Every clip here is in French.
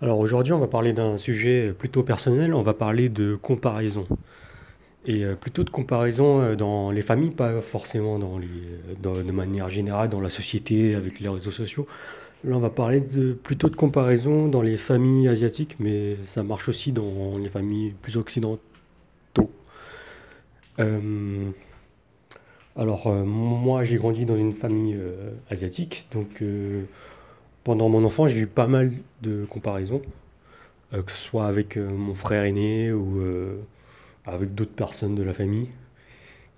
Alors aujourd'hui, on va parler d'un sujet plutôt personnel, on va parler de comparaison. Et euh, plutôt de comparaison euh, dans les familles, pas forcément dans les, euh, de manière générale dans la société avec les réseaux sociaux. Là, on va parler de, plutôt de comparaison dans les familles asiatiques, mais ça marche aussi dans les familles plus occidentaux. Alors, moi, j'ai grandi dans une famille asiatique, donc pendant mon enfance, j'ai eu pas mal de comparaisons. euh, que ce soit avec euh, mon frère aîné ou euh, avec d'autres personnes de la famille.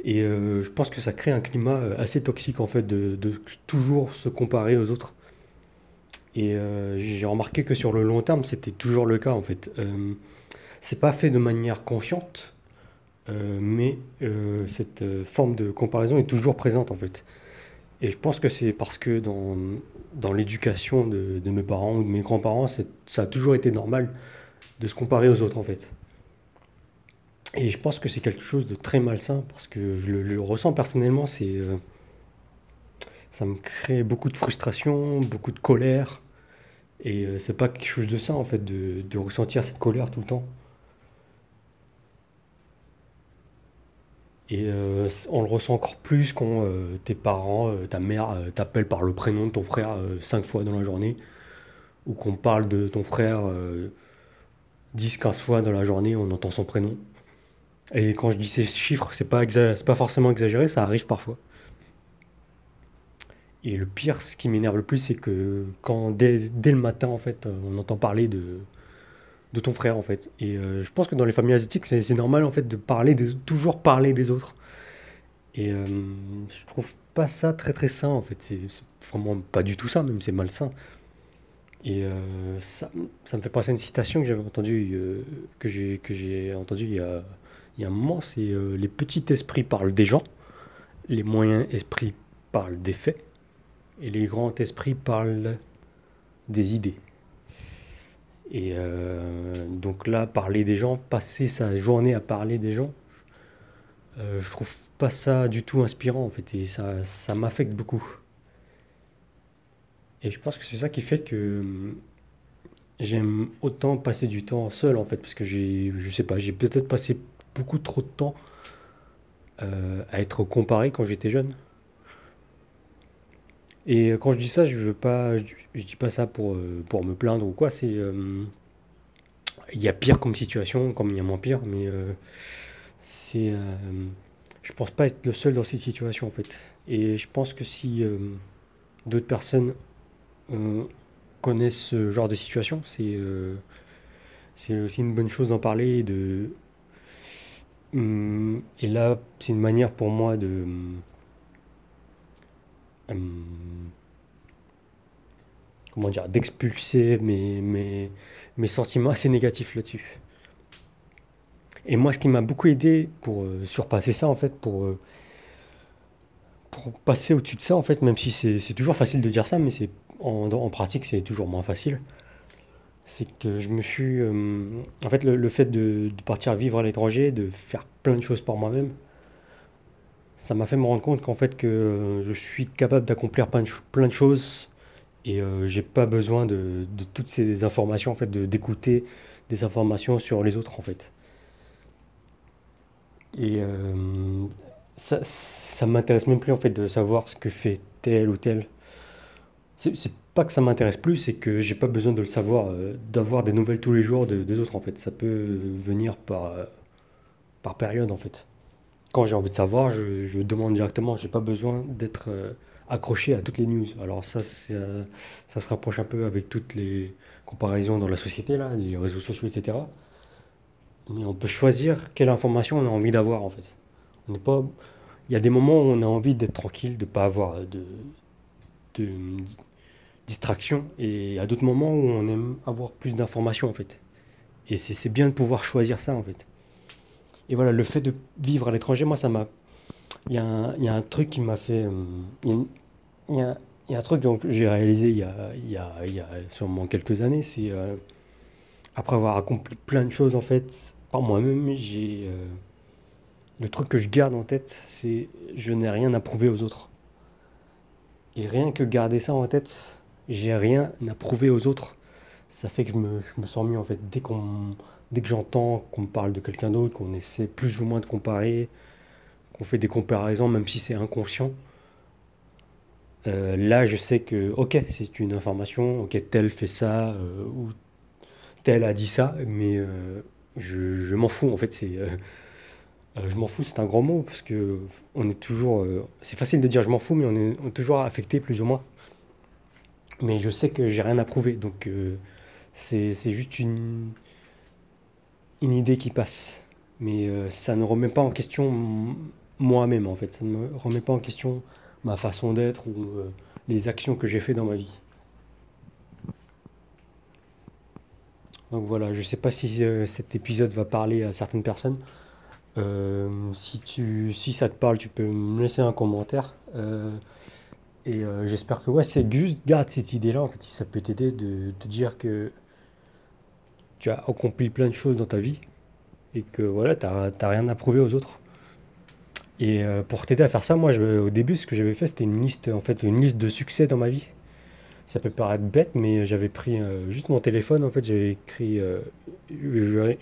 Et je pense que ça crée un climat assez toxique en fait de, de toujours se comparer aux autres. Et j'ai remarqué que sur le long terme, c'était toujours le cas en fait. C'est pas fait de manière consciente, mais cette forme de comparaison est toujours présente en fait. Et je pense que c'est parce que dans, dans l'éducation de, de mes parents ou de mes grands-parents, ça a toujours été normal de se comparer aux autres en fait. Et je pense que c'est quelque chose de très malsain parce que je le, je le ressens personnellement, c'est, euh, ça me crée beaucoup de frustration, beaucoup de colère. Et euh, c'est pas quelque chose de sain en fait de, de ressentir cette colère tout le temps. Et euh, on le ressent encore plus quand euh, tes parents, euh, ta mère euh, t'appelle par le prénom de ton frère cinq fois dans la journée, ou qu'on parle de ton frère euh, 10-15 fois dans la journée, on entend son prénom. Et quand je dis ces chiffres, c'est pas pas forcément exagéré, ça arrive parfois. Et le pire, ce qui m'énerve le plus, c'est que quand dès, dès le matin, en fait, on entend parler de, de ton frère, en fait. Et euh, je pense que dans les familles asiatiques, c'est normal, en fait, de parler des, toujours parler des autres. Et euh, je trouve pas ça très très sain, en fait. C'est vraiment pas du tout ça, même c'est malsain. Et euh, ça, ça me fait penser à une citation que j'avais entendue, que j'ai entendue il y a, il y a un moment, c'est les petits esprits parlent des gens, les moyens esprits parlent des faits, et les grands esprits parlent des idées. Et euh, donc là, parler des gens, passer sa journée à parler des gens, euh, je trouve pas ça du tout inspirant en fait, et ça, ça m'affecte beaucoup. Et je pense que c'est ça qui fait que hum, j'aime autant passer du temps seul en fait, parce que j'ai, je sais pas, j'ai peut-être passé beaucoup trop de temps euh, à être comparé quand j'étais jeune. Et quand je dis ça, je veux pas, je, dis pas ça pour, euh, pour me plaindre ou quoi. C'est, euh, il y a pire comme situation, comme il y a moins pire, mais euh, c'est, euh, je pense pas être le seul dans cette situation en fait. Et je pense que si euh, d'autres personnes connaissent ce genre de situation, c'est, c'est aussi une bonne chose d'en parler et de, hum, et là, c'est une manière pour moi de, hum, comment dire, d'expulser mes, mes, mes sentiments assez négatifs là-dessus. Et moi, ce qui m'a beaucoup aidé pour euh, surpasser ça, en fait, pour, euh, pour passer au-dessus de ça, en fait, même si c'est toujours facile de dire ça, mais en, pratique, c'est toujours moins facile, c'est que je me suis... euh, en fait, le, fait de, partir vivre à l'étranger, de faire plein de choses par moi-même, ça m'a fait me rendre compte qu'en fait, que je suis capable d'accomplir plein de choses et euh, j'ai pas besoin de, toutes ces informations, en fait, d'écouter des informations sur les autres, en fait. Et euh, ça, ça m'intéresse même plus en fait de savoir ce que fait tel ou tel. C'est pas que ça m'intéresse plus, c'est que j'ai pas besoin de le savoir, euh, d'avoir des nouvelles tous les jours de- des autres en fait. Ça peut venir par, par période en fait. Quand j'ai envie de savoir, je, je demande directement. J'ai pas besoin d'être euh, accroché à toutes les news. Alors ça, euh, ça se rapproche un peu avec toutes les comparaisons dans la société là, les réseaux sociaux, etc. Mais on peut choisir quelle information on a envie d'avoir en fait. On n'est pas... Il y a des moments où on a envie d'être tranquille, de ne pas avoir de, de distraction, et à d'autres moments où on aime avoir plus d'informations en fait. Et c'est bien de pouvoir choisir ça en fait. Et voilà, le fait de vivre à l'étranger, moi ça m'a... Il y a un, truc qui m'a fait... euh, Il y a, un truc que j'ai réalisé il y a sûrement quelques années, c'est euh, après avoir accompli plein de choses en fait par moi-même, j'ai... euh, le truc que je garde en tête, c'est je n'ai rien à prouver aux autres. Et rien que garder ça en tête, j'ai rien à prouver aux autres. Ça fait que je me, je me sens mieux en fait. Dès qu'on, dès que j'entends qu'on me parle de quelqu'un d'autre, qu'on essaie plus ou moins de comparer, qu'on fait des comparaisons, même si c'est inconscient, euh, là je sais que, ok, c'est une information, ok, tel fait ça, euh, ou tel a dit ça, mais euh, je, je m'en fous en fait. C'est, je m'en fous, c'est un grand mot, parce que on est toujours. c'est facile de dire je m'en fous, mais on est, on est toujours affecté plus ou moins. Mais je sais que j'ai rien à prouver, donc c'est juste une, une idée qui passe. Mais euh, ça ne remet pas en question moi-même, en fait. Ça ne me remet pas en question ma façon d'être ou euh, les actions que j'ai fait dans ma vie. Donc voilà, je sais pas si euh, cet épisode va parler à certaines personnes. Si tu, si ça te parle, tu peux me laisser un commentaire. Et j'espère que ouais, c'est juste garde cette idée-là, en fait, si ça peut t'aider de te dire que tu as accompli plein de choses dans ta vie et que voilà, t'as, t'as rien à prouver aux autres. Et euh, pour t'aider à faire ça, moi, au début, ce que j'avais fait, c'était une liste, en fait, une liste de succès dans ma vie. Ça peut paraître bête, mais j'avais pris euh, juste mon téléphone, en fait, j'avais écrit, euh,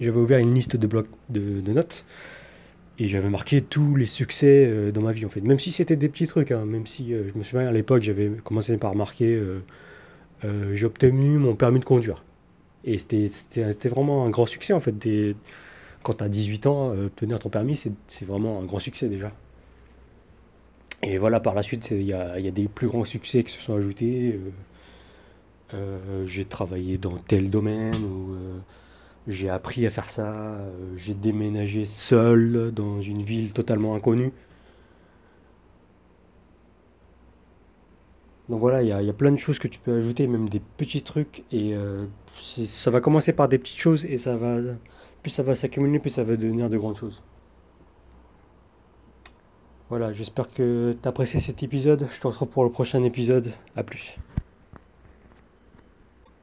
j'avais ouvert une liste de blocs de, de notes et j'avais marqué tous les succès dans ma vie, en fait. Même si c'était des petits trucs, hein, même si je me souviens à l'époque, j'avais commencé par marquer, j'ai obtenu mon permis de conduire. Et c'était vraiment un grand succès, en fait. Quand tu as 18 ans, euh, obtenir ton permis, c'est vraiment un grand succès déjà. Et voilà, par la suite, il y a, y a des plus grands succès qui se sont ajoutés. euh, euh, j'ai travaillé dans tel domaine, j'ai appris à faire ça, j'ai déménagé seul dans une ville totalement inconnue. Donc voilà, il y a, y a plein de choses que tu peux ajouter, même des petits trucs, et euh, ça va commencer par des petites choses, et ça va, plus ça va s'accumuler, plus ça va devenir de grandes choses. Voilà, j'espère que tu as apprécié cet épisode. Je te retrouve pour le prochain épisode. À plus.